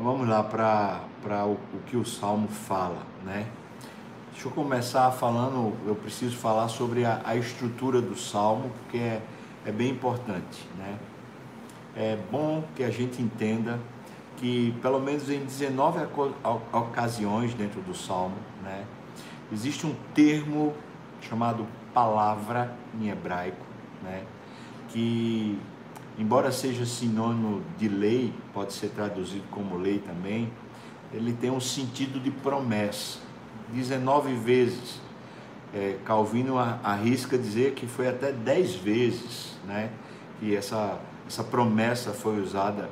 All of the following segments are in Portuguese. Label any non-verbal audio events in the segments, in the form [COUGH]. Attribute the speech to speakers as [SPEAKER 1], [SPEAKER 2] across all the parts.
[SPEAKER 1] Então, vamos lá para o, o que o Salmo fala, né? Deixa eu começar falando, eu preciso falar sobre a, a estrutura do Salmo, porque é, é bem importante, né? É bom que a gente entenda que pelo menos em 19 ocasiões dentro do Salmo, né, existe um termo chamado palavra em hebraico, né, que embora seja sinônimo de lei, pode ser traduzido como lei também, ele tem um sentido de promessa. 19 vezes. É, Calvino arrisca dizer que foi até 10 vezes né, que essa, essa promessa foi usada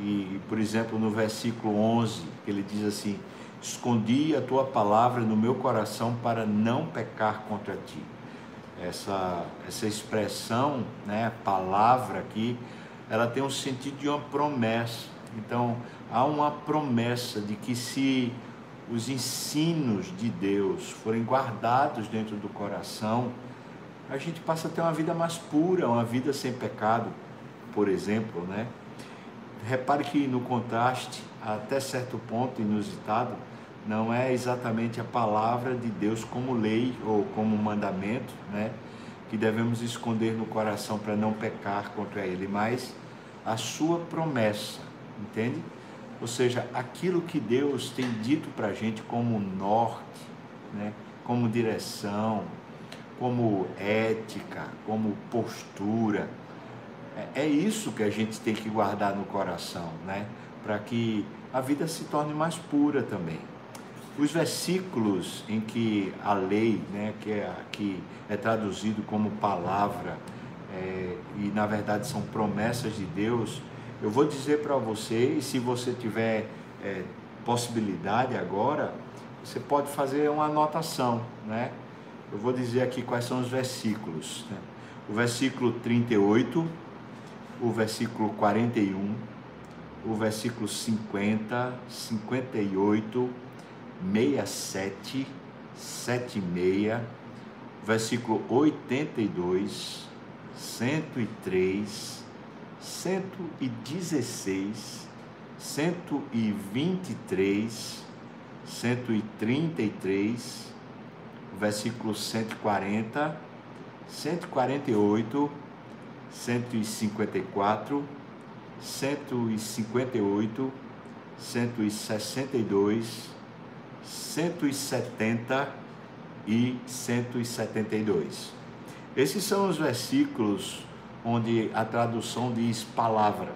[SPEAKER 1] e, por exemplo, no versículo 11, ele diz assim: Escondi a tua palavra no meu coração para não pecar contra ti. Essa, essa expressão, né, palavra aqui, ela tem um sentido de uma promessa. Então, há uma promessa de que se os ensinos de Deus forem guardados dentro do coração, a gente passa a ter uma vida mais pura, uma vida sem pecado, por exemplo, né? repare que no contraste, até certo ponto inusitado, não é exatamente a palavra de Deus como lei ou como mandamento, né, que devemos esconder no coração para não pecar contra ele, mas a sua promessa, entende? Ou seja, aquilo que Deus tem dito para a gente como norte, né, como direção, como ética, como postura, é, é isso que a gente tem que guardar no coração, né? Para que a vida se torne mais pura também. Os versículos em que a lei, né, que, é, que é traduzido como palavra, é, e na verdade são promessas de Deus, eu vou dizer para você, e se você tiver é, possibilidade agora, você pode fazer uma anotação, né? Eu vou dizer aqui quais são os versículos. Né? O versículo 38, o versículo 41, o versículo 50, 58, 67, 76, versículo 82, 103, 116, 123, 133, versículo 140, 148, 154, 158, 162, 170 e 172. Esses são os versículos onde a tradução diz palavra,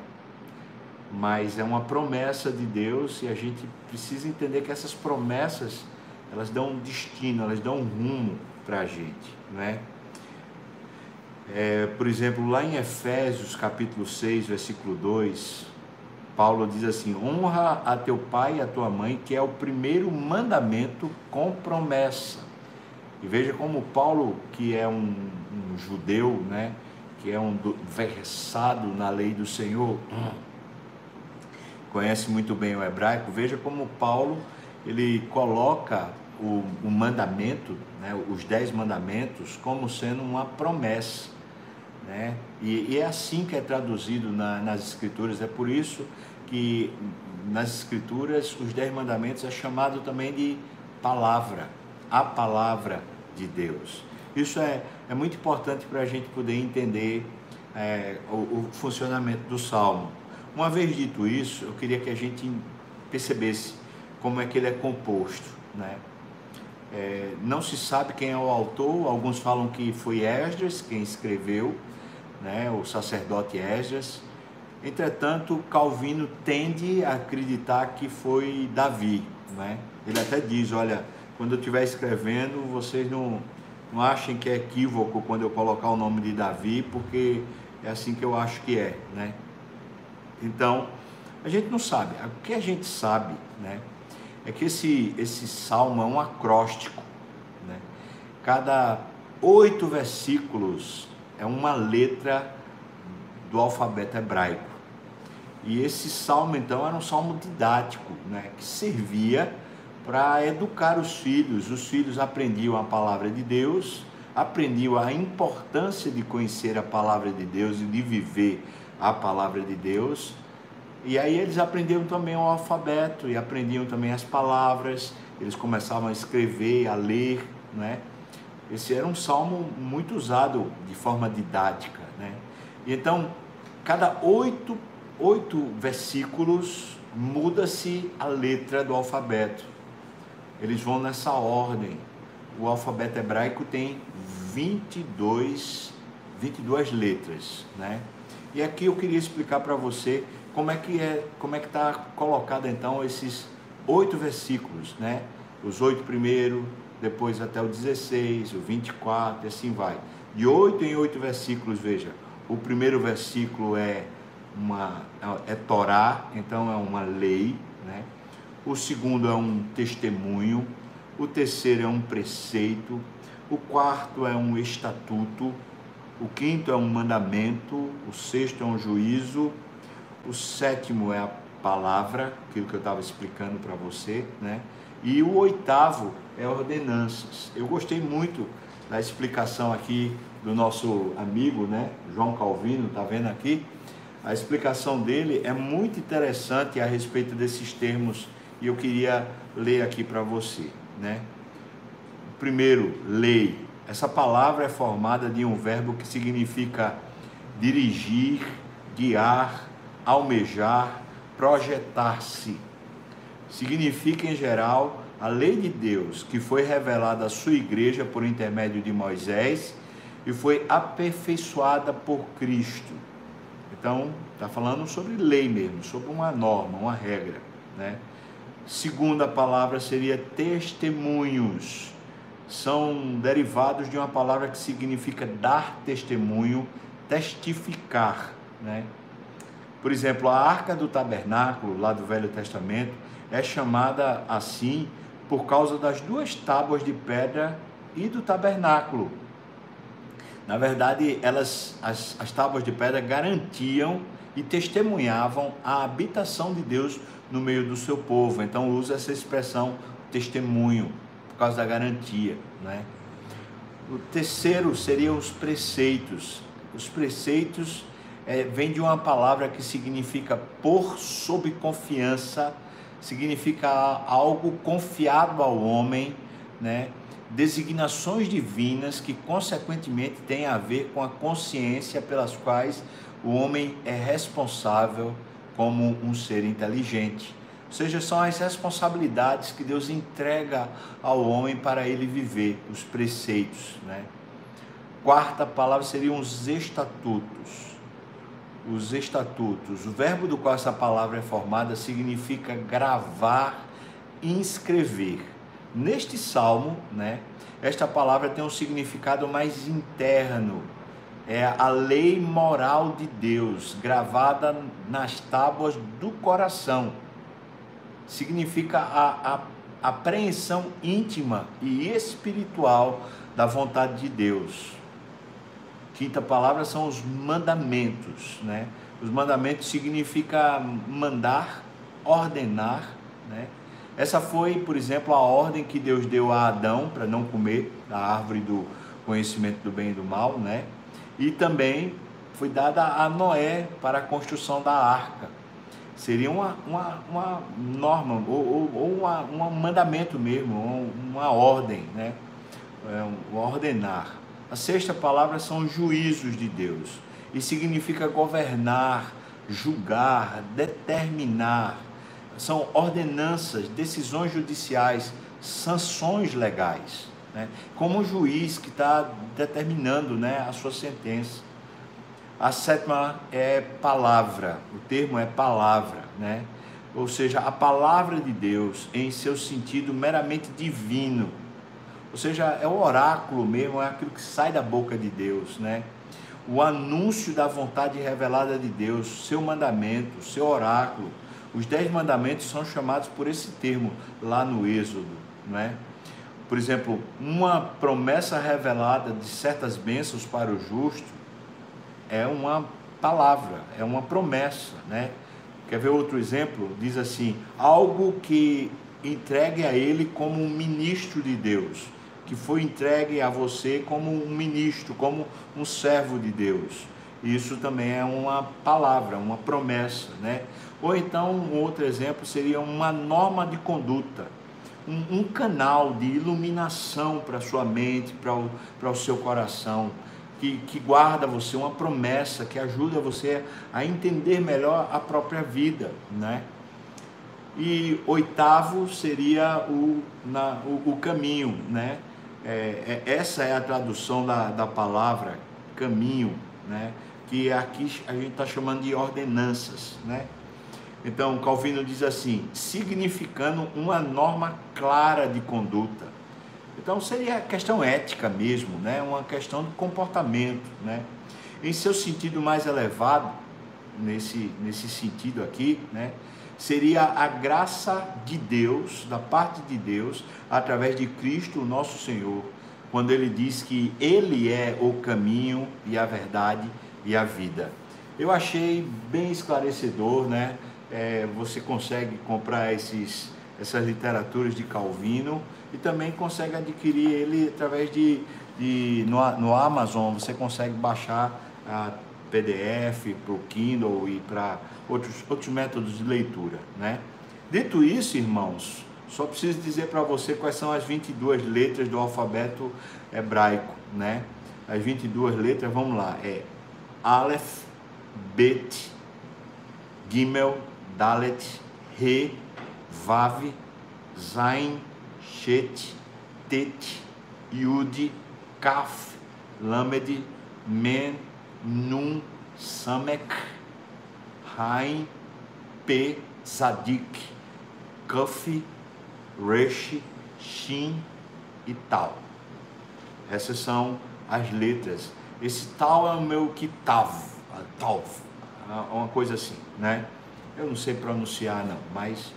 [SPEAKER 1] mas é uma promessa de Deus e a gente precisa entender que essas promessas elas dão um destino, elas dão um rumo para a gente, não é? É, por exemplo, lá em Efésios capítulo 6, versículo 2, Paulo diz assim: honra a teu pai e a tua mãe, que é o primeiro mandamento com promessa. E veja como Paulo, que é um, um judeu, né, que é um versado na lei do Senhor, conhece muito bem o hebraico, veja como Paulo ele coloca o, o mandamento, né, os dez mandamentos, como sendo uma promessa. Né? E, e é assim que é traduzido na, nas Escrituras, é por isso que nas Escrituras os Dez Mandamentos é chamado também de palavra, a palavra de Deus. Isso é, é muito importante para a gente poder entender é, o, o funcionamento do Salmo. Uma vez dito isso, eu queria que a gente percebesse como é que ele é composto. Né? É, não se sabe quem é o autor, alguns falam que foi Esdras quem escreveu, né, o sacerdote Esdras. Entretanto, Calvino tende a acreditar que foi Davi. Né? Ele até diz: olha, quando eu estiver escrevendo, vocês não, não achem que é equívoco quando eu colocar o nome de Davi, porque é assim que eu acho que é. Né? Então, a gente não sabe. O que a gente sabe né, é que esse, esse salmo é um acróstico. Né? Cada oito versículos é uma letra do alfabeto hebraico. E esse salmo, então, era um salmo didático, né, que servia para educar os filhos. Os filhos aprendiam a palavra de Deus, aprendiam a importância de conhecer a palavra de Deus e de viver a palavra de Deus. E aí eles aprendiam também o alfabeto e aprendiam também as palavras, eles começavam a escrever, a ler, né? Esse era um salmo muito usado de forma didática, né? E então, cada oito, oito versículos muda-se a letra do alfabeto. Eles vão nessa ordem. O alfabeto hebraico tem 22, 22 letras, né? E aqui eu queria explicar para você como é que é, como é que está colocado então esses oito versículos, né? Os oito primeiros, depois até o 16, o 24 e assim vai. De oito em oito versículos, veja. O primeiro versículo é uma é Torá, então é uma lei, né? O segundo é um testemunho, o terceiro é um preceito, o quarto é um estatuto, o quinto é um mandamento, o sexto é um juízo, o sétimo é a palavra, aquilo que eu estava explicando para você, né? E o oitavo é ordenanças. Eu gostei muito da explicação aqui do nosso amigo, né, João Calvino, tá vendo aqui? A explicação dele é muito interessante a respeito desses termos e eu queria ler aqui para você, né? Primeiro, lei. Essa palavra é formada de um verbo que significa dirigir, guiar, almejar, projetar-se. Significa, em geral, a lei de Deus que foi revelada à sua igreja por intermédio de Moisés e foi aperfeiçoada por Cristo. Então, está falando sobre lei mesmo, sobre uma norma, uma regra, né? Segunda palavra seria testemunhos. São derivados de uma palavra que significa dar testemunho, testificar, né? Por exemplo, a arca do tabernáculo, lá do Velho Testamento, é chamada assim por causa das duas tábuas de pedra e do tabernáculo. Na verdade, elas, as, as tábuas de pedra garantiam e testemunhavam a habitação de Deus no meio do seu povo. Então usa essa expressão testemunho por causa da garantia, né? O terceiro seriam os preceitos. Os preceitos é, vem de uma palavra que significa por sob confiança, significa algo confiado ao homem, né? designações divinas que consequentemente têm a ver com a consciência pelas quais o homem é responsável como um ser inteligente. Ou seja, são as responsabilidades que Deus entrega ao homem para ele viver, os preceitos. Né? Quarta palavra seriam os estatutos. Os estatutos. O verbo do qual essa palavra é formada significa gravar, inscrever. Neste salmo, né, esta palavra tem um significado mais interno, é a lei moral de Deus gravada nas tábuas do coração. Significa a, a apreensão íntima e espiritual da vontade de Deus. Quinta palavra são os mandamentos, né? Os mandamentos significa mandar, ordenar, né? Essa foi, por exemplo, a ordem que Deus deu a Adão para não comer da árvore do conhecimento do bem e do mal, né? e também foi dada a Noé para a construção da arca. Seria uma, uma, uma norma, ou, ou, uma, um mandamento mesmo, uma ordem, né? É, ordenar. A sexta palavra são juízos de Deus, e significa governar, julgar, determinar. São ordenanças, decisões judiciais, sanções legais né? como um juiz que está determinando né, a sua sentença. A sétima é palavra, o termo é palavra, né? ou seja, a palavra de Deus em seu sentido meramente divino, ou seja, é o oráculo mesmo, é aquilo que sai da boca de Deus, né? O anúncio da vontade revelada de Deus, seu mandamento, seu oráculo. Os dez mandamentos são chamados por esse termo lá no Êxodo, não é? Por exemplo, uma promessa revelada de certas bênçãos para o justo é uma palavra, é uma promessa, né? Quer ver outro exemplo? Diz assim: algo que entregue a ele como um ministro de Deus, que foi entregue a você como um ministro, como um servo de Deus. Isso também é uma palavra, uma promessa, né? Ou então, um outro exemplo seria uma norma de conduta, um, um canal de iluminação para a sua mente, para o, o seu coração, que, que guarda você, uma promessa que ajuda você a entender melhor a própria vida, né? E oitavo seria o, na, o, o caminho, né? É, é, essa é a tradução da, da palavra caminho, né? Que aqui a gente está chamando de ordenanças, né? Então, Calvino diz assim: significando uma norma clara de conduta. Então, seria questão ética mesmo, né? uma questão de comportamento. Né? Em seu sentido mais elevado, nesse, nesse sentido aqui, né? Seria a graça de Deus, da parte de Deus, através de Cristo, nosso Senhor, quando ele diz que Ele é o caminho e a verdade e a vida. Eu achei bem esclarecedor, né? é, você consegue comprar esses, essas literaturas de Calvino e também consegue adquirir ele através de, de no, no Amazon, você consegue baixar a PDF para o Kindle e para outros, outros métodos de leitura, né? Dito isso, irmãos, só preciso dizer para você quais são as 22 letras do alfabeto hebraico, né? As 22 letras, vamos lá, é Aleph, Bet, Gimel, Dalet, Re, Vav, Zain, Shet, Tet, Yud, Kaf, Lamed, Men, Nun, Samek, Rain, P, Zadik, Kuf, Resh, Shin e Tal. Essas são as letras. Esse tal é o meu Kitav, Tav, uma coisa assim, né? Eu não sei pronunciar não, mas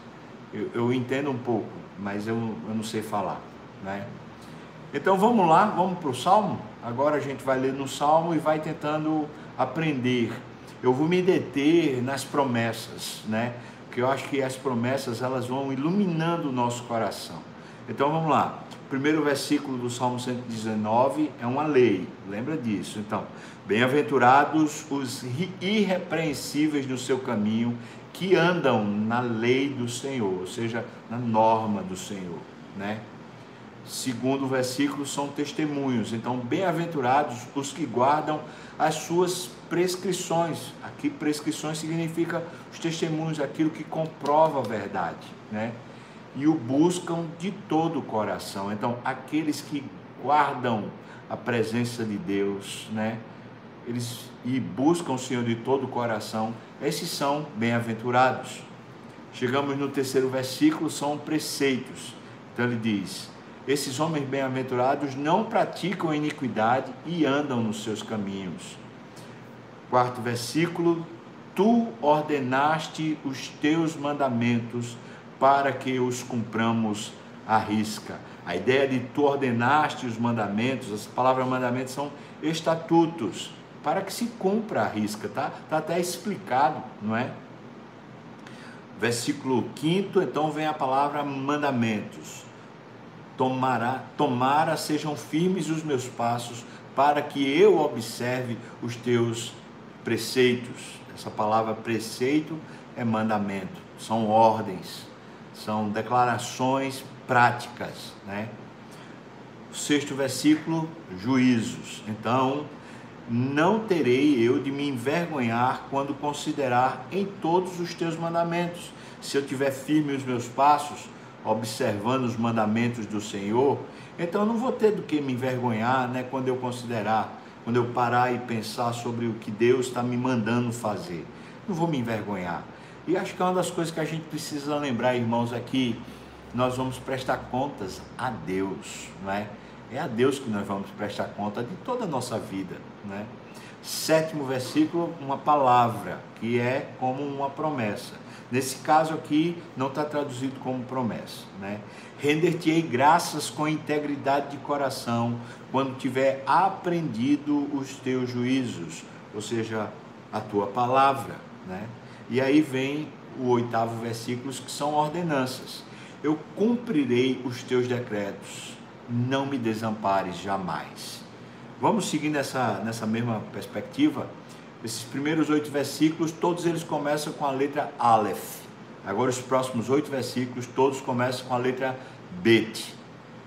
[SPEAKER 1] eu, eu entendo um pouco, mas eu, eu não sei falar, né? Então vamos lá, vamos para o Salmo? Agora a gente vai ler no Salmo e vai tentando aprender. Eu vou me deter nas promessas, né? Que eu acho que as promessas elas vão iluminando o nosso coração. Então vamos lá. Primeiro versículo do Salmo 119 é uma lei, lembra disso. Então, bem-aventurados os irrepreensíveis no seu caminho, que andam na lei do Senhor, ou seja, na norma do Senhor, né? Segundo o versículo, são testemunhos. Então, bem-aventurados os que guardam as suas prescrições. Aqui, prescrições significa os testemunhos, aquilo que comprova a verdade, né? E o buscam de todo o coração. Então, aqueles que guardam a presença de Deus, né? Eles e buscam o Senhor de todo o coração, esses são bem-aventurados. Chegamos no terceiro versículo, são preceitos. Então ele diz: Esses homens bem-aventurados não praticam iniquidade e andam nos seus caminhos. Quarto versículo: Tu ordenaste os teus mandamentos para que os cumpramos à risca. A ideia de tu ordenaste os mandamentos, as palavras mandamentos são estatutos para que se cumpra a risca, tá? Está até explicado, não é? Versículo 5, então vem a palavra mandamentos. Tomara, tomara sejam firmes os meus passos, para que eu observe os teus preceitos. Essa palavra preceito é mandamento, são ordens, são declarações práticas, né? sexto versículo, juízos. Então, não terei eu de me envergonhar quando considerar em todos os teus mandamentos. Se eu tiver firme os meus passos, observando os mandamentos do Senhor, então eu não vou ter do que me envergonhar, né, quando eu considerar, quando eu parar e pensar sobre o que Deus está me mandando fazer. Não vou me envergonhar. E acho que é uma das coisas que a gente precisa lembrar, irmãos, aqui, é nós vamos prestar contas a Deus, não é? É a Deus que nós vamos prestar conta de toda a nossa vida. Né? Sétimo versículo, uma palavra, que é como uma promessa. Nesse caso aqui, não está traduzido como promessa. Né? Render-te-ei graças com integridade de coração, quando tiver aprendido os teus juízos, ou seja, a tua palavra. Né? E aí vem o oitavo versículo, que são ordenanças. Eu cumprirei os teus decretos não me desampares jamais. Vamos seguir nessa, nessa mesma perspectiva. Esses primeiros oito versículos, todos eles começam com a letra Aleph. Agora, os próximos oito versículos, todos começam com a letra Bet.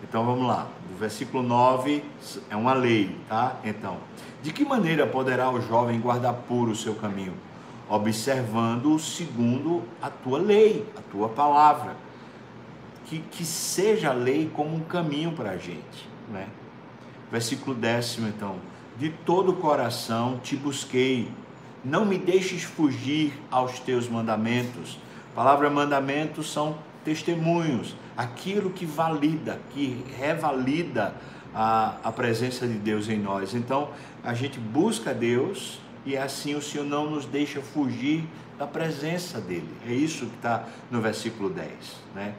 [SPEAKER 1] Então, vamos lá. O versículo 9 é uma lei, tá? Então, de que maneira poderá o jovem guardar puro o seu caminho? Observando segundo a tua lei, a tua palavra. Que, que seja a lei como um caminho para a gente, né? Versículo décimo, então. De todo o coração te busquei, não me deixes fugir aos teus mandamentos. A palavra mandamentos são testemunhos, aquilo que valida, que revalida a, a presença de Deus em nós. Então, a gente busca Deus e assim o Senhor não nos deixa fugir da presença dele. É isso que está no versículo 10. Né?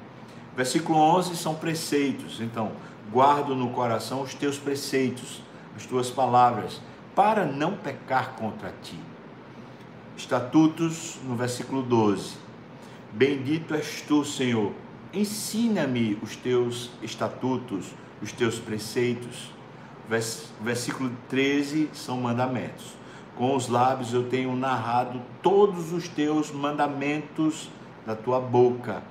[SPEAKER 1] Versículo 11 são preceitos. Então, guardo no coração os teus preceitos, as tuas palavras, para não pecar contra ti. Estatutos, no versículo 12. Bendito és tu, Senhor. Ensina-me os teus estatutos, os teus preceitos. Versículo 13 são mandamentos. Com os lábios eu tenho narrado todos os teus mandamentos da tua boca.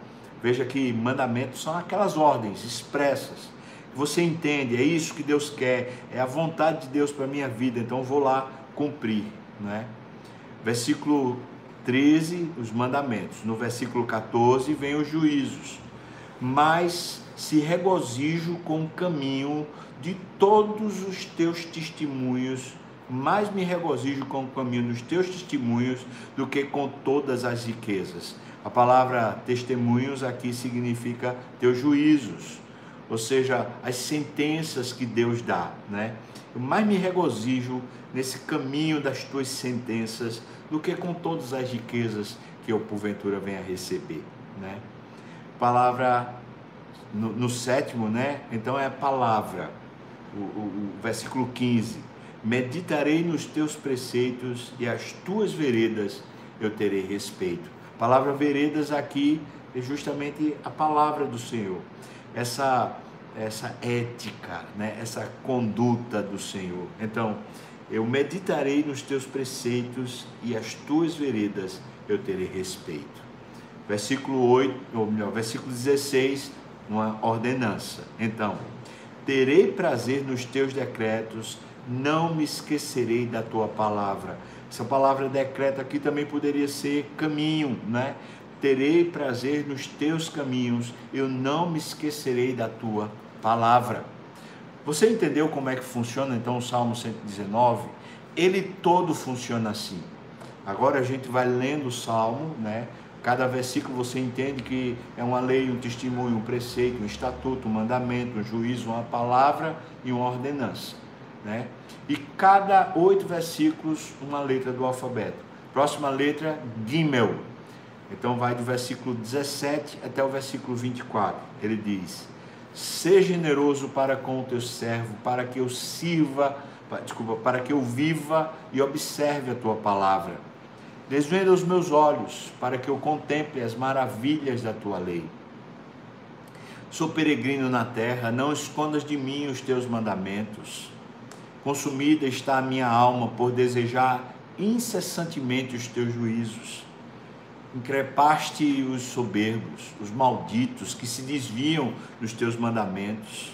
[SPEAKER 1] Veja que mandamentos são aquelas ordens expressas. Você entende, é isso que Deus quer, é a vontade de Deus para a minha vida, então vou lá cumprir. Né? Versículo 13, os mandamentos. No versículo 14 vem os juízos. Mas se regozijo com o caminho de todos os teus testemunhos, mais me regozijo com o caminho dos teus testemunhos do que com todas as riquezas. A palavra testemunhos aqui significa teus juízos, ou seja, as sentenças que Deus dá, né? Eu mais me regozijo nesse caminho das tuas sentenças do que com todas as riquezas que eu porventura venha receber, né? Palavra no, no sétimo, né? Então é a palavra, o, o, o versículo 15: Meditarei nos teus preceitos e as tuas veredas eu terei respeito. A palavra veredas aqui é justamente a palavra do Senhor, essa, essa ética, né? essa conduta do Senhor. Então, eu meditarei nos teus preceitos e as tuas veredas eu terei respeito. Versículo 8, ou melhor, versículo 16 uma ordenança. Então, terei prazer nos teus decretos, não me esquecerei da tua palavra. Essa palavra decreto aqui também poderia ser caminho, né? Terei prazer nos teus caminhos, eu não me esquecerei da tua palavra. Você entendeu como é que funciona então o Salmo 119? Ele todo funciona assim. Agora a gente vai lendo o Salmo, né? Cada versículo você entende que é uma lei, um testemunho, um preceito, um estatuto, um mandamento, um juízo, uma palavra e uma ordenança. Né? E cada oito versículos, uma letra do alfabeto. Próxima letra, Gimel. Então vai do versículo 17 até o versículo 24. Ele diz: Seja generoso para com o teu servo, para que eu sirva, desculpa, para que eu viva e observe a tua palavra Desvenda os meus olhos para que eu contemple as maravilhas da tua lei. Sou peregrino na terra, não escondas de mim os teus mandamentos. Consumida está a minha alma por desejar incessantemente os teus juízos. Increpaste os soberbos, os malditos que se desviam dos teus mandamentos.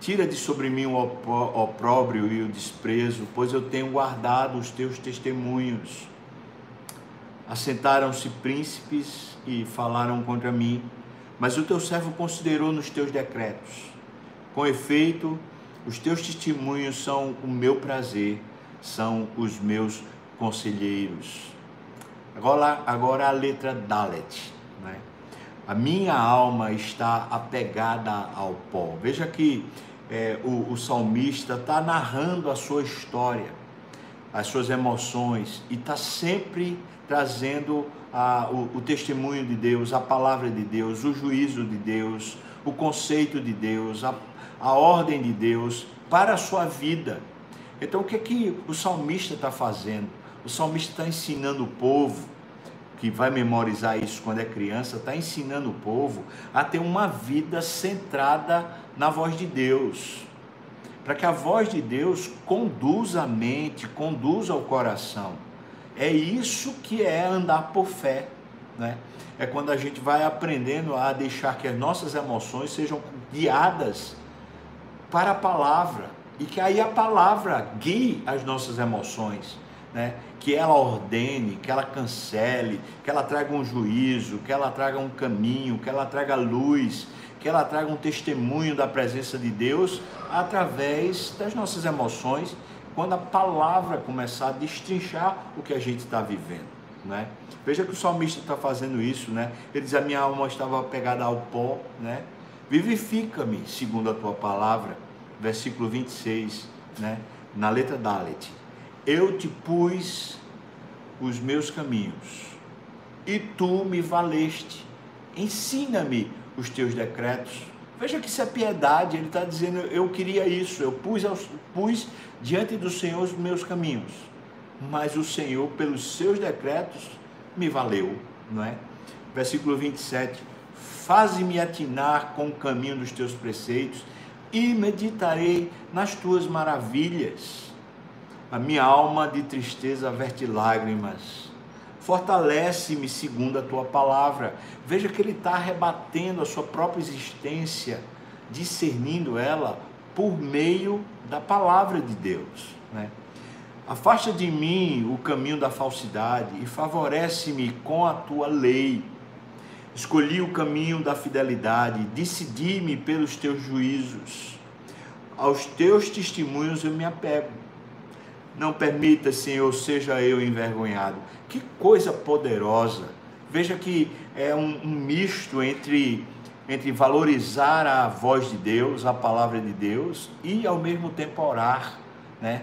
[SPEAKER 1] Tira de sobre mim o opróbrio e o desprezo, pois eu tenho guardado os teus testemunhos. Assentaram-se príncipes e falaram contra mim, mas o teu servo considerou nos teus decretos. Com efeito, os teus testemunhos são o meu prazer, são os meus conselheiros. Agora, agora a letra Dalet. Né? A minha alma está apegada ao pó. Veja que é, o, o salmista está narrando a sua história, as suas emoções, e está sempre trazendo a, o, o testemunho de Deus, a palavra de Deus, o juízo de Deus, o conceito de Deus, a, a ordem de Deus para a sua vida. Então, o que é que o salmista está fazendo? O salmista está ensinando o povo, que vai memorizar isso quando é criança, está ensinando o povo a ter uma vida centrada na voz de Deus. para que a voz de Deus conduza a mente, conduza o coração. É isso que é andar por fé, né? É quando a gente vai aprendendo a deixar que as nossas emoções sejam guiadas para a palavra e que aí a palavra guie as nossas emoções, né? Que ela ordene, que ela cancele, que ela traga um juízo, que ela traga um caminho, que ela traga luz, que ela traga um testemunho da presença de Deus através das nossas emoções, quando a palavra começar a destrinchar o que a gente está vivendo. Né? Veja que o salmista está fazendo isso, né? Ele diz: A minha alma estava pegada ao pó, né? Vivifica-me segundo a tua palavra, versículo 26, né? Na letra Dalet. Eu te pus os meus caminhos e tu me valeste. Ensina-me os teus decretos. Veja que isso é piedade, ele está dizendo, eu queria isso, eu pus, pus diante do Senhor os meus caminhos, mas o Senhor, pelos seus decretos, me valeu, não é? Versículo 27, faze-me atinar com o caminho dos teus preceitos e meditarei nas tuas maravilhas. A minha alma de tristeza verte lágrimas Fortalece-me segundo a tua palavra. Veja que ele está rebatendo a sua própria existência, discernindo ela por meio da palavra de Deus. Né? Afasta de mim o caminho da falsidade e favorece-me com a tua lei. Escolhi o caminho da fidelidade, decidi-me pelos teus juízos. Aos teus testemunhos eu me apego não permita, Senhor, seja eu envergonhado. Que coisa poderosa. Veja que é um, um misto entre, entre valorizar a voz de Deus, a palavra de Deus, e ao mesmo tempo orar, né?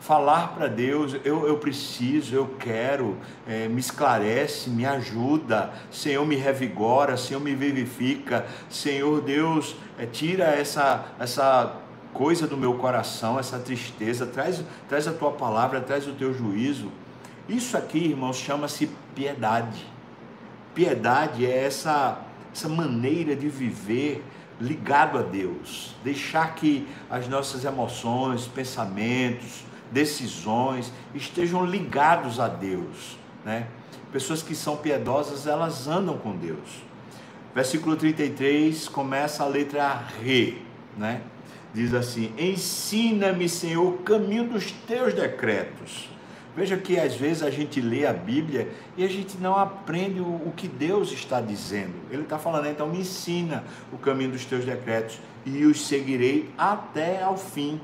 [SPEAKER 1] falar para Deus, eu, eu preciso, eu quero, é, me esclarece, me ajuda, Senhor me revigora, Senhor me vivifica, Senhor Deus, é, tira essa, essa coisa do meu coração, essa tristeza, traz, traz a tua palavra, traz o teu juízo. Isso aqui, irmãos, chama-se piedade. Piedade é essa, essa maneira de viver ligado a Deus, deixar que as nossas emoções, pensamentos, decisões estejam ligados a Deus, né? Pessoas que são piedosas, elas andam com Deus. Versículo 33 começa a letra Re, né? Diz assim: Ensina-me, Senhor, o caminho dos teus decretos. Veja que às vezes a gente lê a Bíblia e a gente não aprende o, o que Deus está dizendo. Ele está falando, então me ensina o caminho dos teus decretos e os seguirei até ao fim.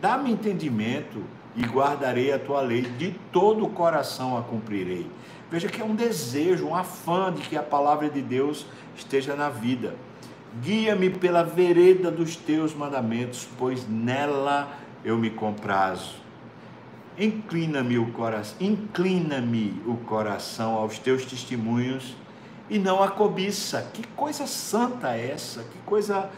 [SPEAKER 1] Dá-me entendimento e guardarei a tua lei, de todo o coração a cumprirei. Veja que é um desejo, um afã de que a palavra de Deus esteja na vida. Guia-me pela vereda dos teus mandamentos, pois nela eu me comprazo. Inclina-me o coração, inclina-me o coração aos teus testemunhos e não a cobiça. Que coisa santa é essa? Que coisa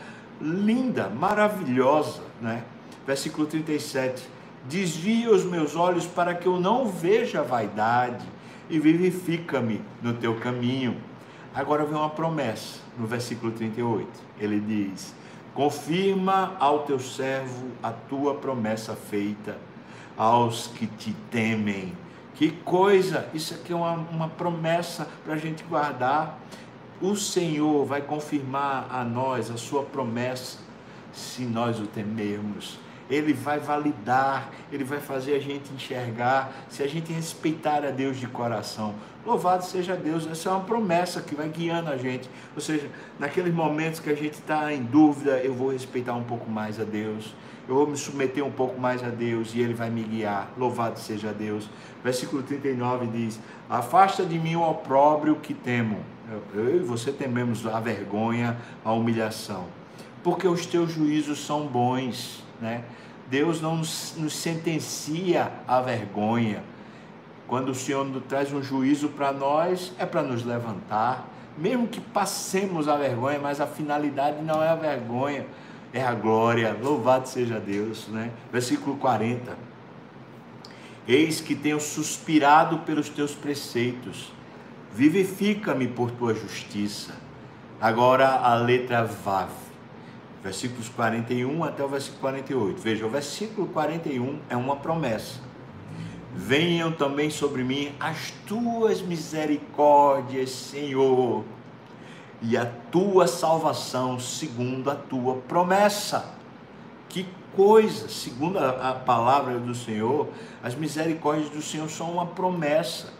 [SPEAKER 1] linda, maravilhosa, né? Versículo 37. Desvia os meus olhos para que eu não veja vaidade e vivifica-me no teu caminho. Agora vem uma promessa no versículo 38. Ele diz: Confirma ao teu servo a tua promessa feita aos que te temem. Que coisa! Isso aqui é uma, uma promessa para a gente guardar. O Senhor vai confirmar a nós a sua promessa se nós o temermos. Ele vai validar, ele vai fazer a gente enxergar, se a gente respeitar a Deus de coração. Louvado seja Deus, essa é uma promessa que vai guiando a gente. Ou seja, naqueles momentos que a gente está em dúvida, eu vou respeitar um pouco mais a Deus, eu vou me submeter um pouco mais a Deus e Ele vai me guiar. Louvado seja Deus. Versículo 39 diz: Afasta de mim o opróbrio que temo. Eu e você tememos a vergonha, a humilhação, porque os teus juízos são bons né? Deus não nos, nos sentencia à vergonha. Quando o Senhor traz um juízo para nós, é para nos levantar, mesmo que passemos a vergonha, mas a finalidade não é a vergonha, é a glória. Louvado seja Deus, né? Versículo 40. Eis que tenho suspirado pelos teus preceitos, vivifica-me por tua justiça. Agora a letra Vav versículos 41 até o versículo 48. Veja, o versículo 41 é uma promessa. Venham também sobre mim as tuas misericórdias, Senhor, e a tua salvação segundo a tua promessa. Que coisa, segundo a, a palavra do Senhor, as misericórdias do Senhor são uma promessa.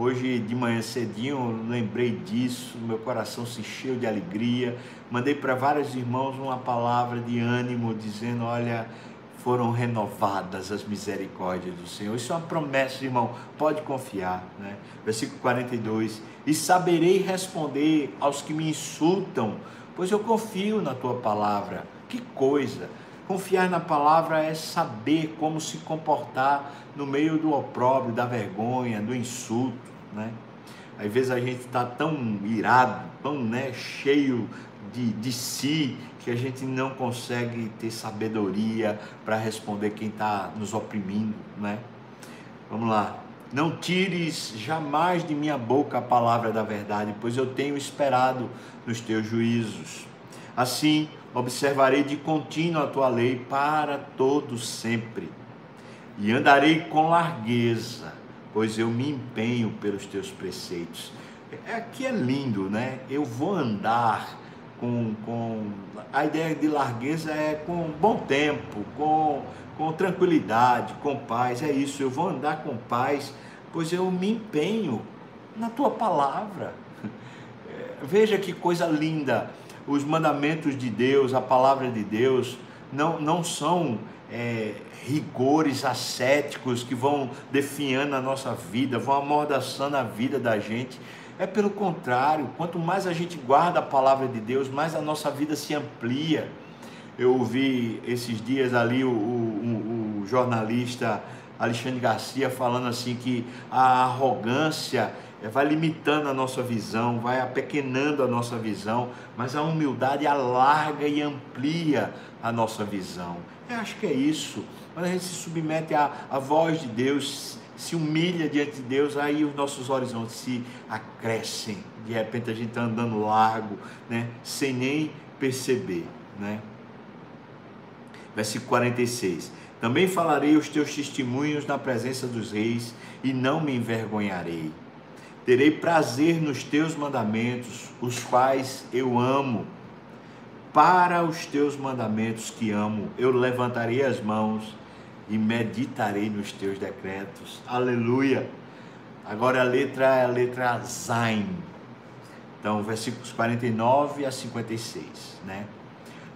[SPEAKER 1] Hoje de manhã cedinho lembrei disso, meu coração se encheu de alegria. Mandei para vários irmãos uma palavra de ânimo, dizendo: Olha, foram renovadas as misericórdias do Senhor. Isso é uma promessa, irmão, pode confiar. Né? Versículo 42: E saberei responder aos que me insultam, pois eu confio na tua palavra. Que coisa! Confiar na palavra é saber como se comportar no meio do opróbrio, da vergonha, do insulto, né? Às vezes a gente está tão irado, tão né, cheio de, de si, que a gente não consegue ter sabedoria para responder quem está nos oprimindo, né? Vamos lá. Não tires jamais de minha boca a palavra da verdade, pois eu tenho esperado nos teus juízos. Assim, observarei de contínuo a tua lei para todo sempre, e andarei com largueza, pois eu me empenho pelos teus preceitos. É, aqui é lindo, né? Eu vou andar com, com a ideia de largueza é com bom tempo, com, com tranquilidade, com paz. É isso, eu vou andar com paz, pois eu me empenho na tua palavra. [LAUGHS] É, veja que coisa linda os mandamentos de Deus, a palavra de Deus, não, não são é, rigores ascéticos que vão definhando a nossa vida, vão amordaçando a vida da gente. É pelo contrário, quanto mais a gente guarda a palavra de Deus, mais a nossa vida se amplia. Eu ouvi esses dias ali o, o, o jornalista Alexandre Garcia falando assim que a arrogância vai limitando a nossa visão, vai apequenando a nossa visão, mas a humildade alarga e amplia a nossa visão. Eu acho que é isso. Quando a gente se submete à, à voz de Deus, se humilha diante de Deus, aí os nossos horizontes se acrescem. De repente a gente está andando largo, né? sem nem perceber. Né? Versículo 46. Também falarei os teus testemunhos na presença dos reis e não me envergonharei. Terei prazer nos teus mandamentos, os quais eu amo. Para os teus mandamentos que amo, eu levantarei as mãos e meditarei nos teus decretos. Aleluia! Agora a letra é a letra Zain. Então, versículos 49 a 56, né?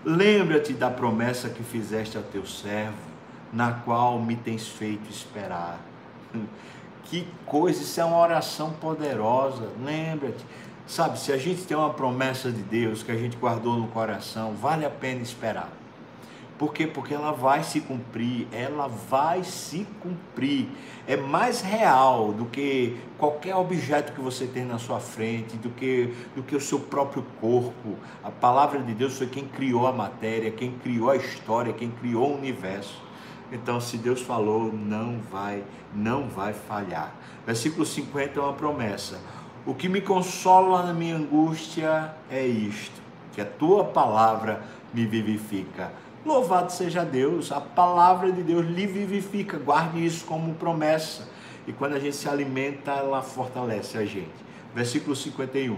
[SPEAKER 1] Lembra-te da promessa que fizeste ao teu servo, na qual me tens feito esperar. Que coisa, isso é uma oração poderosa. Lembra-te. Sabe, se a gente tem uma promessa de Deus que a gente guardou no coração, vale a pena esperar. Por quê? Porque ela vai se cumprir, ela vai se cumprir. É mais real do que qualquer objeto que você tem na sua frente, do que, do que o seu próprio corpo. A palavra de Deus foi quem criou a matéria, quem criou a história, quem criou o universo. Então, se Deus falou, não vai, não vai falhar. Versículo 50 é uma promessa. O que me consola na minha angústia é isto, que a tua palavra me vivifica. Louvado seja Deus, a palavra de Deus lhe vivifica. Guarde isso como promessa. E quando a gente se alimenta, ela fortalece a gente. Versículo 51.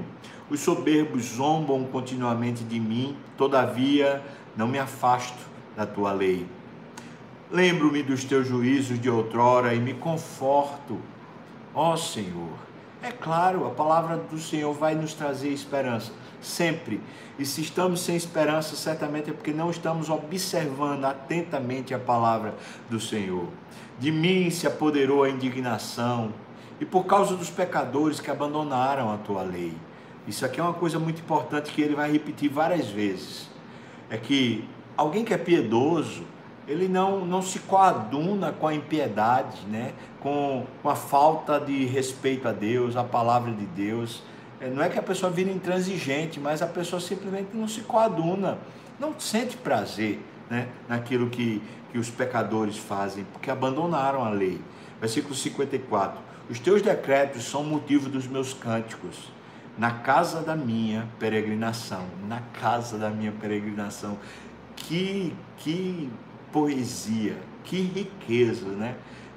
[SPEAKER 1] Os soberbos zombam continuamente de mim, todavia não me afasto da tua lei. Lembro-me dos teus juízos de outrora e me conforto. Ó Senhor, é claro, a palavra do Senhor vai nos trazer esperança, sempre. E se estamos sem esperança, certamente é porque não estamos observando atentamente a palavra do Senhor. De mim se apoderou a indignação, e por causa dos pecadores que abandonaram a tua lei. Isso aqui é uma coisa muito importante que ele vai repetir várias vezes. É que alguém que é piedoso, ele não, não se coaduna com a impiedade, né? com, com a falta de respeito a Deus, a palavra de Deus. É, não é que a pessoa vira intransigente, mas a pessoa simplesmente não se coaduna, não sente prazer né? naquilo que, que os pecadores fazem, porque abandonaram a lei. Versículo 54. Os teus decretos são motivo dos meus cânticos. na casa da minha peregrinação, na casa da minha peregrinação. Que, que poesia, que riqueza, né?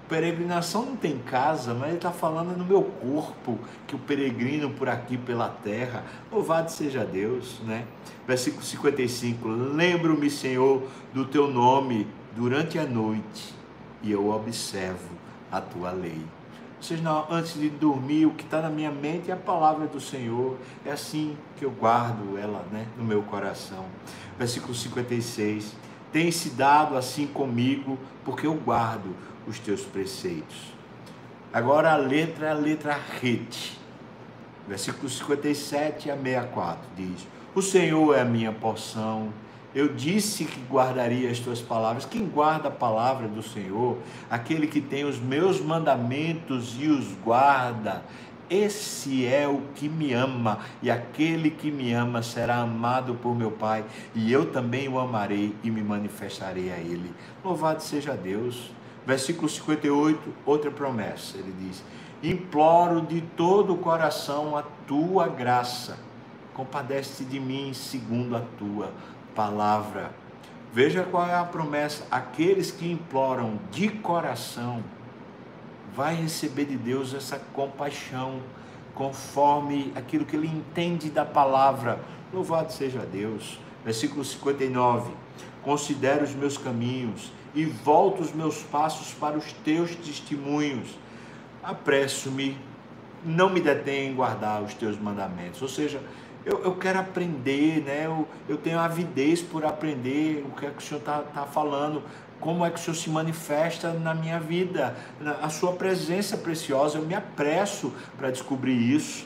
[SPEAKER 1] Peregrinação não tem casa, mas ele está falando no meu corpo, que o peregrino por aqui pela terra. Louvado seja Deus, né? Versículo 55: Lembro-me, Senhor, do teu nome durante a noite, e eu observo a tua lei. Seja, não, antes de dormir, o que está na minha mente é a palavra do Senhor. É assim que eu guardo ela né, no meu coração. Versículo 56. Tem-se dado assim comigo, porque eu guardo os teus preceitos. Agora a letra é a letra rete. Versículo 57 a 64 diz: O Senhor é a minha porção eu disse que guardaria as tuas palavras. Quem guarda a palavra do Senhor, aquele que tem os meus mandamentos e os guarda, esse é o que me ama, e aquele que me ama será amado por meu Pai, e eu também o amarei e me manifestarei a ele. Louvado seja Deus. Versículo 58, outra promessa, ele diz: Imploro de todo o coração a tua graça, compadece de mim segundo a tua palavra. Veja qual é a promessa: aqueles que imploram de coração, vai receber de Deus essa compaixão, conforme aquilo que ele entende da palavra. Louvado seja Deus. Versículo 59. Considero os meus caminhos e volto os meus passos para os teus testemunhos. Apresso-me, não me detenho em guardar os teus mandamentos. Ou seja, eu, eu quero aprender, né? Eu, eu tenho avidez por aprender o que é que o Senhor está tá falando, como é que o Senhor se manifesta na minha vida, a sua presença preciosa. Eu me apresso para descobrir isso.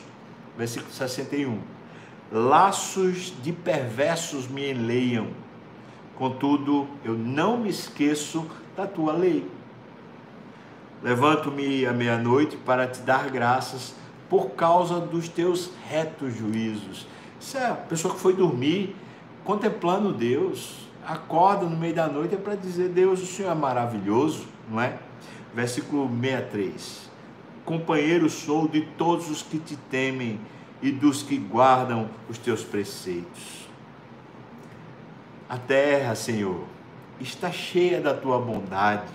[SPEAKER 1] Versículo 61. Laços de perversos me enleiam, contudo eu não me esqueço da tua lei. Levanto-me à meia-noite para te dar graças por causa dos teus retos juízos. Isso é a pessoa que foi dormir contemplando Deus, acorda no meio da noite é para dizer: Deus, o Senhor é maravilhoso, não é? Versículo 63. Companheiro sou de todos os que te temem e dos que guardam os teus preceitos. A terra, Senhor, está cheia da tua bondade.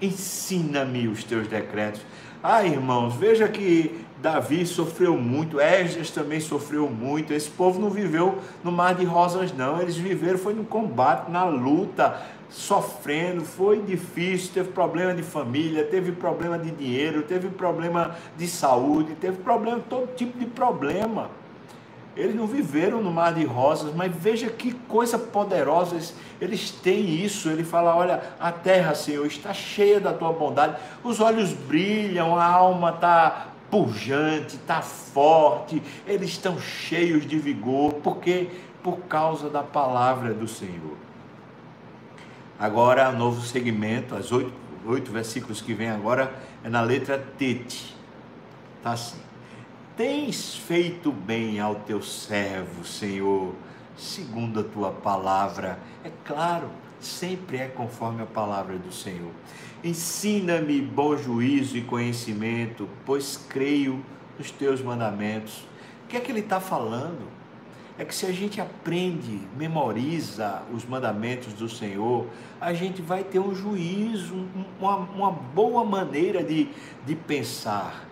[SPEAKER 1] Ensina-me os teus decretos. Ah, irmãos, veja que Davi sofreu muito, Esdras também sofreu muito. Esse povo não viveu no mar de rosas, não. Eles viveram, foi no combate, na luta, sofrendo. Foi difícil, teve problema de família, teve problema de dinheiro, teve problema de saúde, teve problema, todo tipo de problema. Eles não viveram no mar de rosas, mas veja que coisa poderosa. Eles, têm isso. Ele fala: Olha, a terra, Senhor, está cheia da tua bondade. Os olhos brilham, a alma está pujante, está forte, eles estão cheios de vigor, porque por causa da palavra do Senhor. Agora, novo segmento, as oito, oito versículos que vem agora, é na letra Tete. Está assim. Tens feito bem ao teu servo, Senhor, segundo a tua palavra. É claro, sempre é conforme a palavra do Senhor. Ensina-me bom juízo e conhecimento, pois creio nos teus mandamentos. O que é que ele está falando? É que se a gente aprende, memoriza os mandamentos do Senhor, a gente vai ter um juízo, uma, uma boa maneira de, de pensar.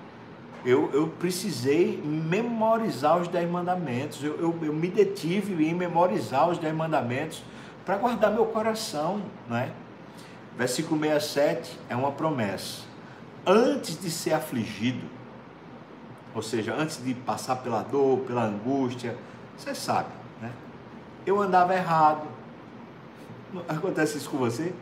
[SPEAKER 1] Eu, eu precisei memorizar os dez mandamentos, eu, eu, eu me detive em memorizar os dez mandamentos para guardar meu coração, não é? Versículo 67 é uma promessa. Antes de ser afligido, ou seja, antes de passar pela dor, pela angústia, você sabe, né? Eu andava errado. Acontece isso com você?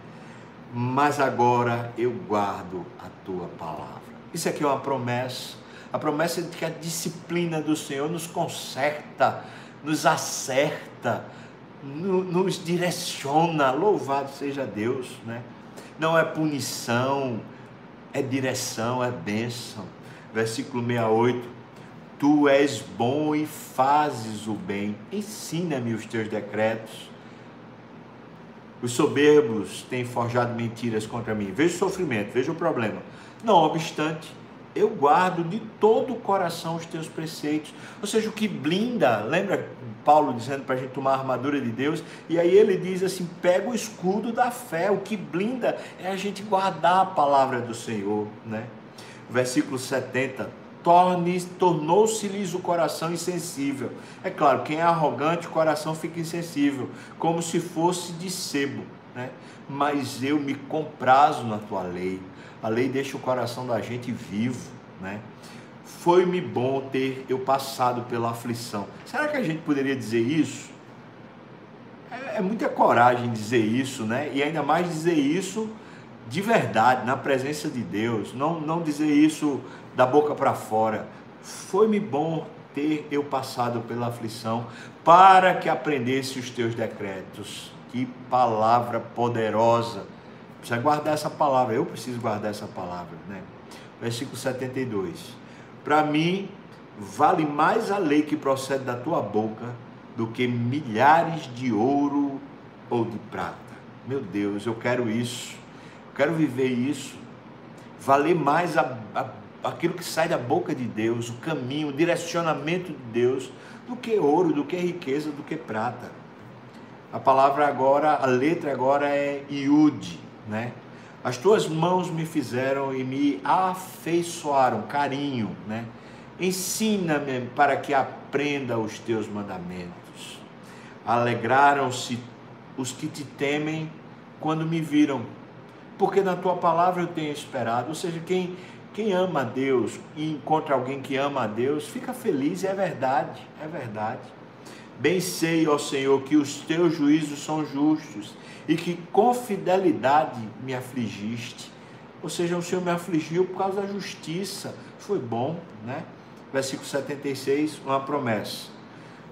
[SPEAKER 1] Mas agora eu guardo a tua palavra. Isso aqui é uma promessa. A promessa de que a disciplina do Senhor nos conserta, nos acerta, nos direciona. Louvado seja Deus, né? Não é punição, é direção, é bênção. Versículo 68. Tu és bom e fazes o bem. Ensina-me os teus decretos. Os soberbos têm forjado mentiras contra mim. Veja o sofrimento, veja o problema. Não obstante, eu guardo de todo o coração os teus preceitos. Ou seja, o que blinda, lembra Paulo dizendo para a gente tomar a armadura de Deus? E aí ele diz assim: pega o escudo da fé. O que blinda é a gente guardar a palavra do Senhor, né? Versículo 70. Torne, tornou-se-lhes o coração insensível. É claro, quem é arrogante, o coração fica insensível, como se fosse de sebo, né? Mas eu me comprazo na tua lei a lei deixa o coração da gente vivo, né? Foi-me bom ter eu passado pela aflição. Será que a gente poderia dizer isso? É, é muita coragem dizer isso, né? E ainda mais dizer isso de verdade, na presença de Deus. Não, não dizer isso da boca para fora. Foi-me bom ter eu passado pela aflição para que aprendesse os teus decretos. Que palavra poderosa Precisa guardar essa palavra, eu preciso guardar essa palavra, né? Versículo 72. Para mim, vale mais a lei que procede da tua boca do que milhares de ouro ou de prata. Meu Deus, eu quero isso, eu quero viver isso, valer mais a, a, aquilo que sai da boca de Deus, o caminho, o direcionamento de Deus, do que ouro, do que riqueza, do que prata. A palavra agora, a letra agora é Iude né? As tuas mãos me fizeram e me afeiçoaram, carinho, né? Ensina-me para que aprenda os teus mandamentos. Alegraram-se os que te temem quando me viram, porque na tua palavra eu tenho esperado. Ou seja, quem, quem ama a Deus e encontra alguém que ama a Deus, fica feliz, é verdade, é verdade. Bem sei, ó Senhor, que os teus juízos são justos e que com fidelidade me afligiste. Ou seja, o Senhor me afligiu por causa da justiça. Foi bom, né? Versículo 76, uma promessa.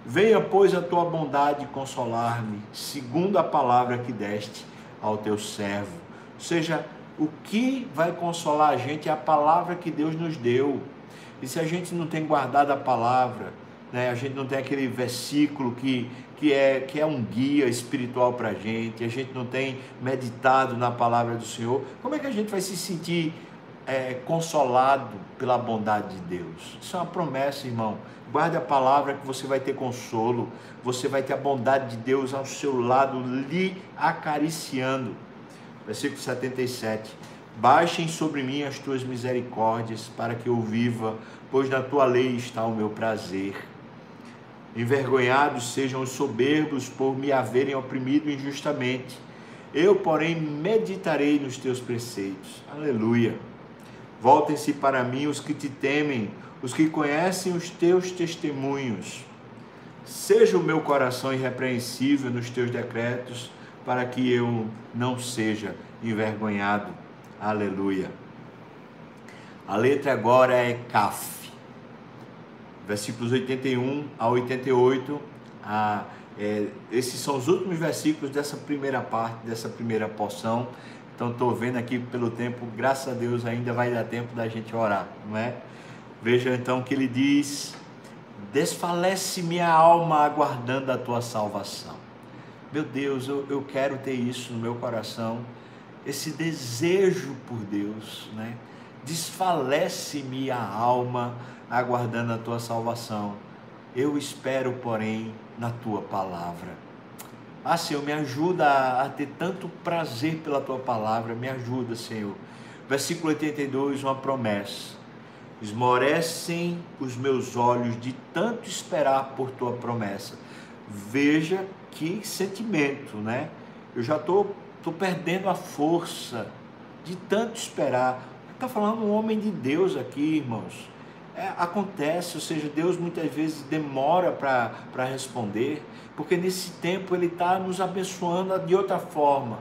[SPEAKER 1] Venha, pois, a tua bondade consolar-me, segundo a palavra que deste ao teu servo. Ou seja, o que vai consolar a gente é a palavra que Deus nos deu. E se a gente não tem guardado a palavra, né, a gente não tem aquele versículo que que é, que é um guia espiritual para a gente, a gente não tem meditado na palavra do Senhor, como é que a gente vai se sentir é, consolado pela bondade de Deus? Isso é uma promessa, irmão. Guarde a palavra que você vai ter consolo, você vai ter a bondade de Deus ao seu lado, lhe acariciando. Versículo 77. Baixem sobre mim as tuas misericórdias, para que eu viva, pois na tua lei está o meu prazer. Envergonhados sejam os soberbos por me haverem oprimido injustamente. Eu, porém, meditarei nos teus preceitos. Aleluia. Voltem-se para mim os que te temem, os que conhecem os teus testemunhos. Seja o meu coração irrepreensível nos teus decretos, para que eu não seja envergonhado. Aleluia. A letra agora é Caf versículos 81 a 88. A, é, esses são os últimos versículos dessa primeira parte, dessa primeira porção. Então estou vendo aqui pelo tempo, graças a Deus ainda vai dar tempo da gente orar, não é? Veja então que ele diz: Desfalece minha alma aguardando a tua salvação. Meu Deus, eu, eu quero ter isso no meu coração, esse desejo por Deus, né? Desfalece-me a alma aguardando a tua salvação. Eu espero, porém, na tua palavra. Ah, Senhor, me ajuda a, a ter tanto prazer pela tua palavra, me ajuda, Senhor. Versículo 82, uma promessa. Esmorecem os meus olhos de tanto esperar por tua promessa. Veja que sentimento, né? Eu já estou tô, tô perdendo a força de tanto esperar. Está falando um homem de Deus aqui, irmãos é, acontece, ou seja, Deus muitas vezes demora para responder, porque nesse tempo Ele está nos abençoando de outra forma,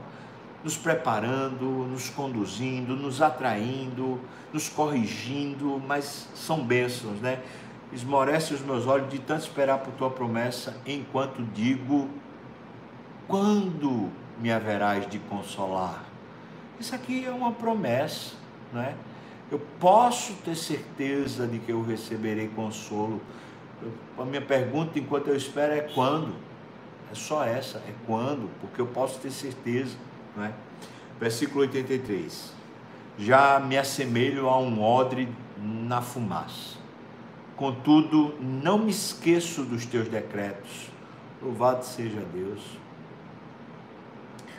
[SPEAKER 1] nos preparando, nos conduzindo, nos atraindo, nos corrigindo, mas são bênçãos, né? Esmorece os meus olhos de tanto esperar por tua promessa, enquanto digo: quando me haverás de consolar? Isso aqui é uma promessa, não é? Eu posso ter certeza de que eu receberei consolo. a minha pergunta enquanto eu espero é quando? É só essa, é quando, porque eu posso ter certeza, não é? Versículo 83. Já me assemelho a um odre na fumaça. Contudo, não me esqueço dos teus decretos. Louvado seja Deus.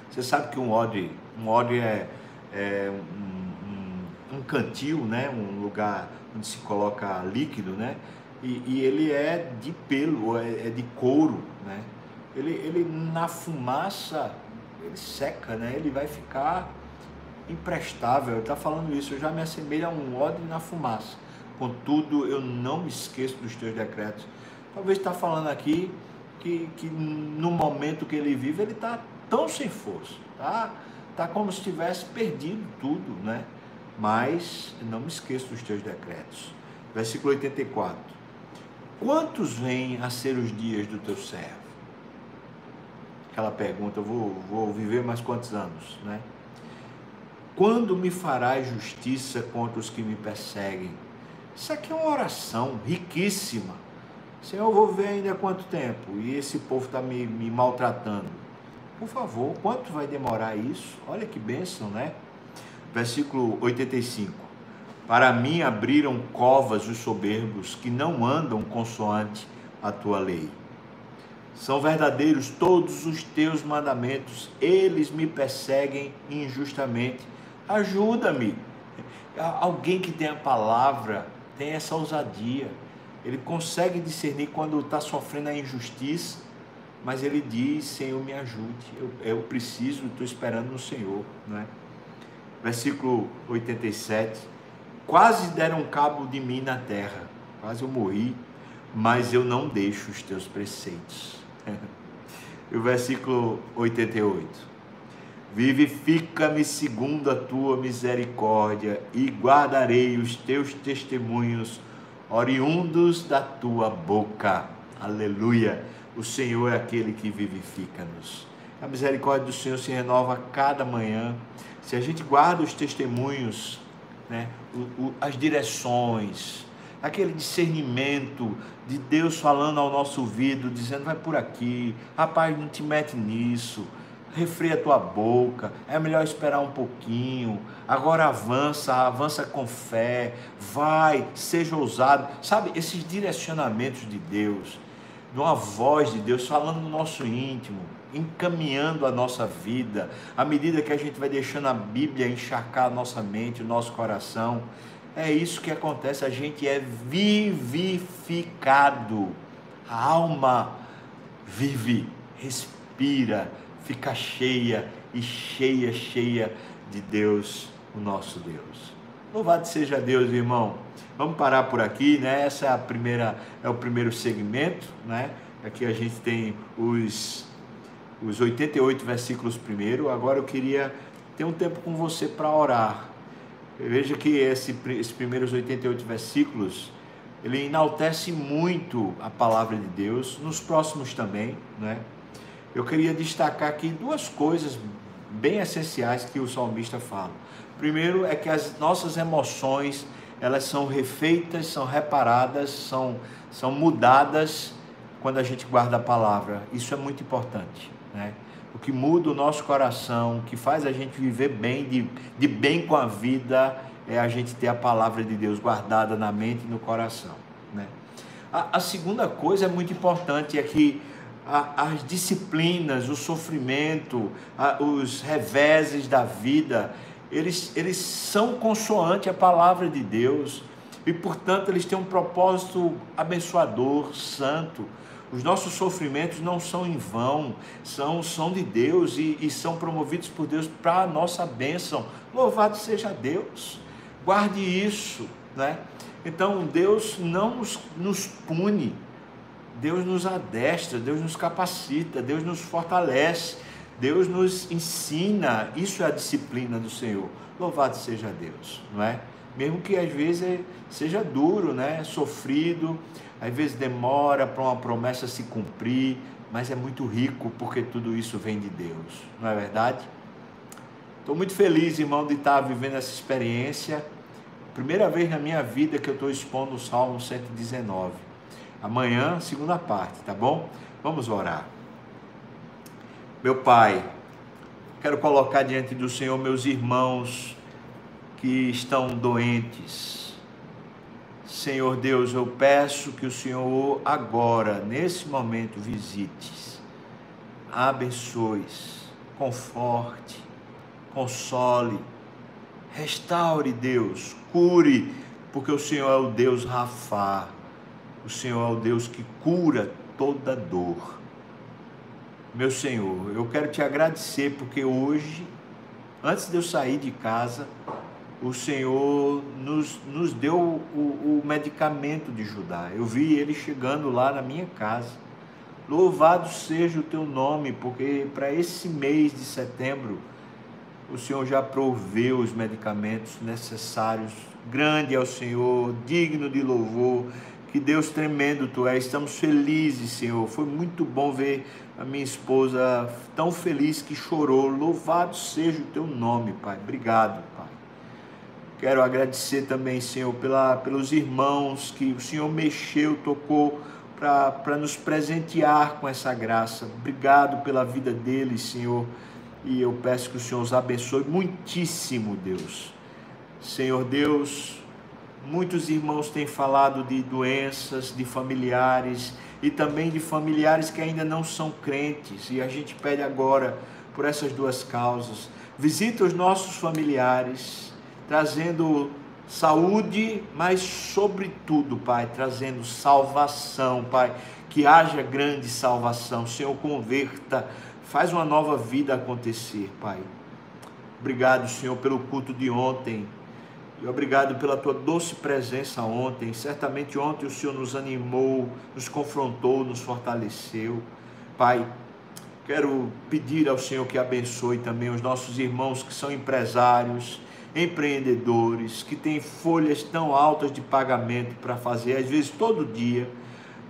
[SPEAKER 1] Você sabe que um odre, um odre é, é um, um, cantil, né? um lugar onde se coloca líquido, né? E, e ele é de pelo, é, é de couro, né? Ele, ele na fumaça, ele seca, né? Ele vai ficar imprestável. Está falando isso, eu já me assemelho a um odre na fumaça. Contudo, eu não me esqueço dos teus decretos. Talvez está falando aqui que, que no momento que ele vive, ele está tão sem força, tá? Tá como se tivesse perdido tudo, né? Mas não me esqueço dos teus decretos. Versículo 84. Quantos vêm a ser os dias do teu servo? Aquela pergunta, vou, vou viver mais quantos anos, né? Quando me farás justiça contra os que me perseguem? Isso aqui é uma oração riquíssima. Senhor, eu vou ver ainda quanto tempo e esse povo está me, me maltratando. Por favor, quanto vai demorar isso? Olha que bênção, né? Versículo 85. Para mim abriram covas os soberbos que não andam consoante a tua lei. São verdadeiros todos os teus mandamentos, eles me perseguem injustamente Ajuda-me. Alguém que tem a palavra tem essa ousadia. Ele consegue discernir quando está sofrendo a injustiça, mas ele diz: Senhor, me ajude. Eu, eu preciso, estou esperando no Senhor. Não é? Versículo 87. Quase deram cabo de mim na terra, quase eu morri, mas eu não deixo os teus preceitos. [LAUGHS] e o versículo 88. Vivifica-me segundo a tua misericórdia e guardarei os teus testemunhos oriundos da tua boca. Aleluia. O Senhor é aquele que vivifica-nos. A misericórdia do Senhor se renova a cada manhã. Se a gente guarda os testemunhos, né, o, o, as direções, aquele discernimento de Deus falando ao nosso ouvido, dizendo: vai por aqui, rapaz, não te mete nisso refreia a tua boca, é melhor esperar um pouquinho, agora avança, avança com fé, vai, seja ousado. Sabe, esses direcionamentos de Deus, de uma voz de Deus falando no nosso íntimo, encaminhando a nossa vida, à medida que a gente vai deixando a Bíblia encharcar a nossa mente, o nosso coração. É isso que acontece, a gente é vivificado. A alma vive, respira, fica cheia e cheia, cheia de Deus, o nosso Deus. Louvado seja Deus, irmão. Vamos parar por aqui, né? Essa é a primeira, é o primeiro segmento, né? Aqui a gente tem os os 88 versículos primeiro. Agora eu queria ter um tempo com você para orar. Veja que esse, esses primeiros 88 versículos, ele enaltece muito a palavra de Deus, nos próximos também, né? eu queria destacar aqui duas coisas bem essenciais que o salmista fala. Primeiro é que as nossas emoções, elas são refeitas, são reparadas, são, são mudadas quando a gente guarda a palavra. Isso é muito importante, né? O que muda o nosso coração, o que faz a gente viver bem, de, de bem com a vida, é a gente ter a palavra de Deus guardada na mente e no coração, né? A, a segunda coisa é muito importante, é que as disciplinas, o sofrimento, os reveses da vida, eles, eles são consoante à palavra de Deus e, portanto, eles têm um propósito abençoador, santo. Os nossos sofrimentos não são em vão, são, são de Deus e, e são promovidos por Deus para a nossa bênção. Louvado seja Deus. Guarde isso, né? Então, Deus não nos, nos pune, Deus nos adestra, Deus nos capacita, Deus nos fortalece, Deus nos ensina. Isso é a disciplina do Senhor. Louvado seja Deus, não é? Mesmo que às vezes seja duro, né? Sofrido, às vezes demora para uma promessa se cumprir, mas é muito rico porque tudo isso vem de Deus, não é verdade? Estou muito feliz, irmão, de estar vivendo essa experiência. Primeira vez na minha vida que eu estou expondo o Salmo 119. Amanhã, segunda parte, tá bom? Vamos orar. Meu Pai, quero colocar diante do Senhor meus irmãos que estão doentes, Senhor Deus, eu peço que o Senhor agora, nesse momento, visites, abençoes, conforte, console, restaure, Deus, cure, porque o Senhor é o Deus Rafá, o Senhor é o Deus que cura toda dor. Meu Senhor, eu quero te agradecer porque hoje, antes de eu sair de casa, o Senhor nos, nos deu o, o medicamento de Judá. Eu vi ele chegando lá na minha casa. Louvado seja o teu nome, porque para esse mês de setembro, o Senhor já proveu os medicamentos necessários. Grande é o Senhor, digno de louvor. Que Deus tremendo tu és. Estamos felizes, Senhor. Foi muito bom ver a minha esposa tão feliz que chorou. Louvado seja o teu nome, Pai. Obrigado, Pai. Quero agradecer também, Senhor, pela, pelos irmãos que o Senhor mexeu, tocou para nos presentear com essa graça. Obrigado pela vida deles, Senhor. E eu peço que o Senhor os abençoe muitíssimo, Deus. Senhor Deus, muitos irmãos têm falado de doenças, de familiares e também de familiares que ainda não são crentes. E a gente pede agora por essas duas causas. Visita os nossos familiares trazendo saúde, mas sobretudo, Pai, trazendo salvação, Pai, que haja grande salvação. Senhor, converta, faz uma nova vida acontecer, Pai. Obrigado, Senhor, pelo culto de ontem. E obrigado pela tua doce presença ontem. Certamente ontem o Senhor nos animou, nos confrontou, nos fortaleceu. Pai, quero pedir ao Senhor que abençoe também os nossos irmãos que são empresários, empreendedores que têm folhas tão altas de pagamento para fazer, às vezes todo dia.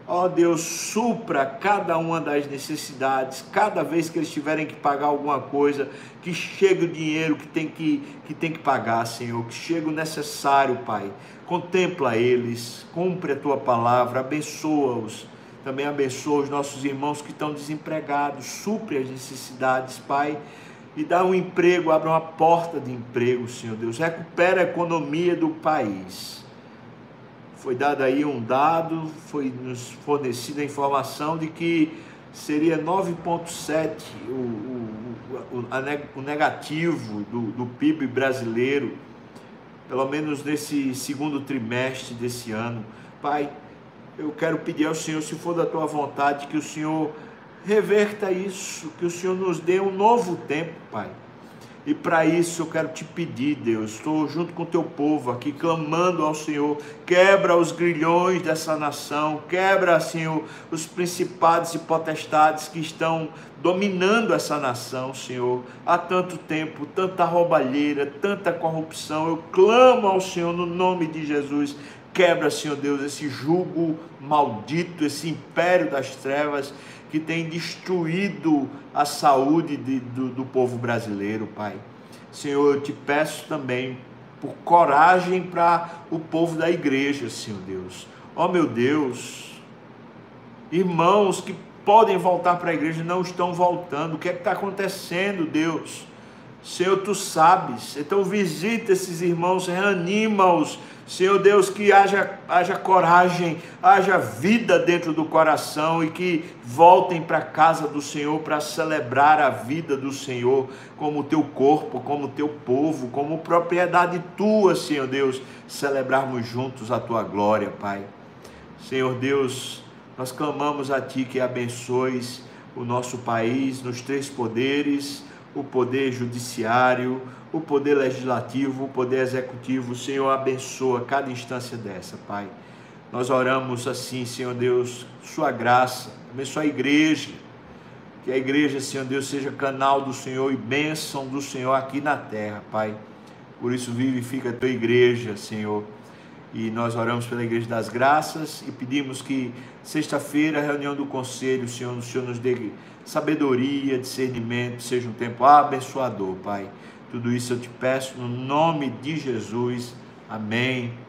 [SPEAKER 1] Ó oh, Deus, supra cada uma das necessidades, cada vez que eles tiverem que pagar alguma coisa, que chegue o dinheiro que tem que, que, tem que pagar, Senhor, que chegue o necessário, Pai. Contempla eles, cumpre a tua palavra, abençoa-os. Também abençoa os nossos irmãos que estão desempregados, supre as necessidades, Pai e dá um emprego, abre uma porta de emprego, Senhor Deus. Recupera a economia do país. Foi dado aí um dado, foi nos fornecida a informação de que seria 9,7 o, o, o, o, negativo do, do PIB brasileiro, pelo menos nesse segundo trimestre desse ano. Pai, eu quero pedir ao Senhor, se for da tua vontade, que o Senhor reverta isso, que o Senhor nos dê um novo tempo, Pai. E para isso eu quero te pedir, Deus, estou junto com o teu povo aqui clamando ao Senhor, quebra os grilhões dessa nação, quebra, Senhor, os principados e potestades que estão dominando essa nação, Senhor, há tanto tempo, tanta roubalheira, tanta corrupção. Eu clamo ao Senhor no nome de Jesus, quebra, Senhor Deus, esse jugo maldito, esse império das trevas que tem destruído a saúde de, do, do povo brasileiro, Pai. Senhor, eu te peço também por coragem para o povo da igreja, Senhor Deus. Ó oh, meu Deus, irmãos que podem voltar para a igreja não estão voltando. O que é que está acontecendo, Deus? Senhor, tu sabes. Então visita esses irmãos, reanima-os Senhor Deus, que haja, haja coragem, haja vida dentro do coração e que voltem para a casa do Senhor para celebrar a vida do Senhor como teu corpo, como teu povo, como propriedade tua, Senhor Deus, celebrarmos juntos a tua glória, Pai. Senhor Deus, nós clamamos a Ti que abençoes o nosso país nos três poderes, o poder judiciário, o poder legislativo, o poder executivo. Senhor, abençoa cada instância dessa, Pai. Nós oramos assim, Senhor Deus, Sua graça, abençoa a igreja, que a igreja, Senhor Deus, seja canal do Senhor e bênção do Senhor aqui na terra, Pai. Por isso, vivifica a tua igreja, Senhor. E nós oramos pela Igreja das Graças e pedimos que sexta-feira, reunião do conselho, Senhor, o Senhor nos dê sabedoria, discernimento, seja um tempo abençoador, Pai. Tudo isso eu te peço no nome de Jesus. Amém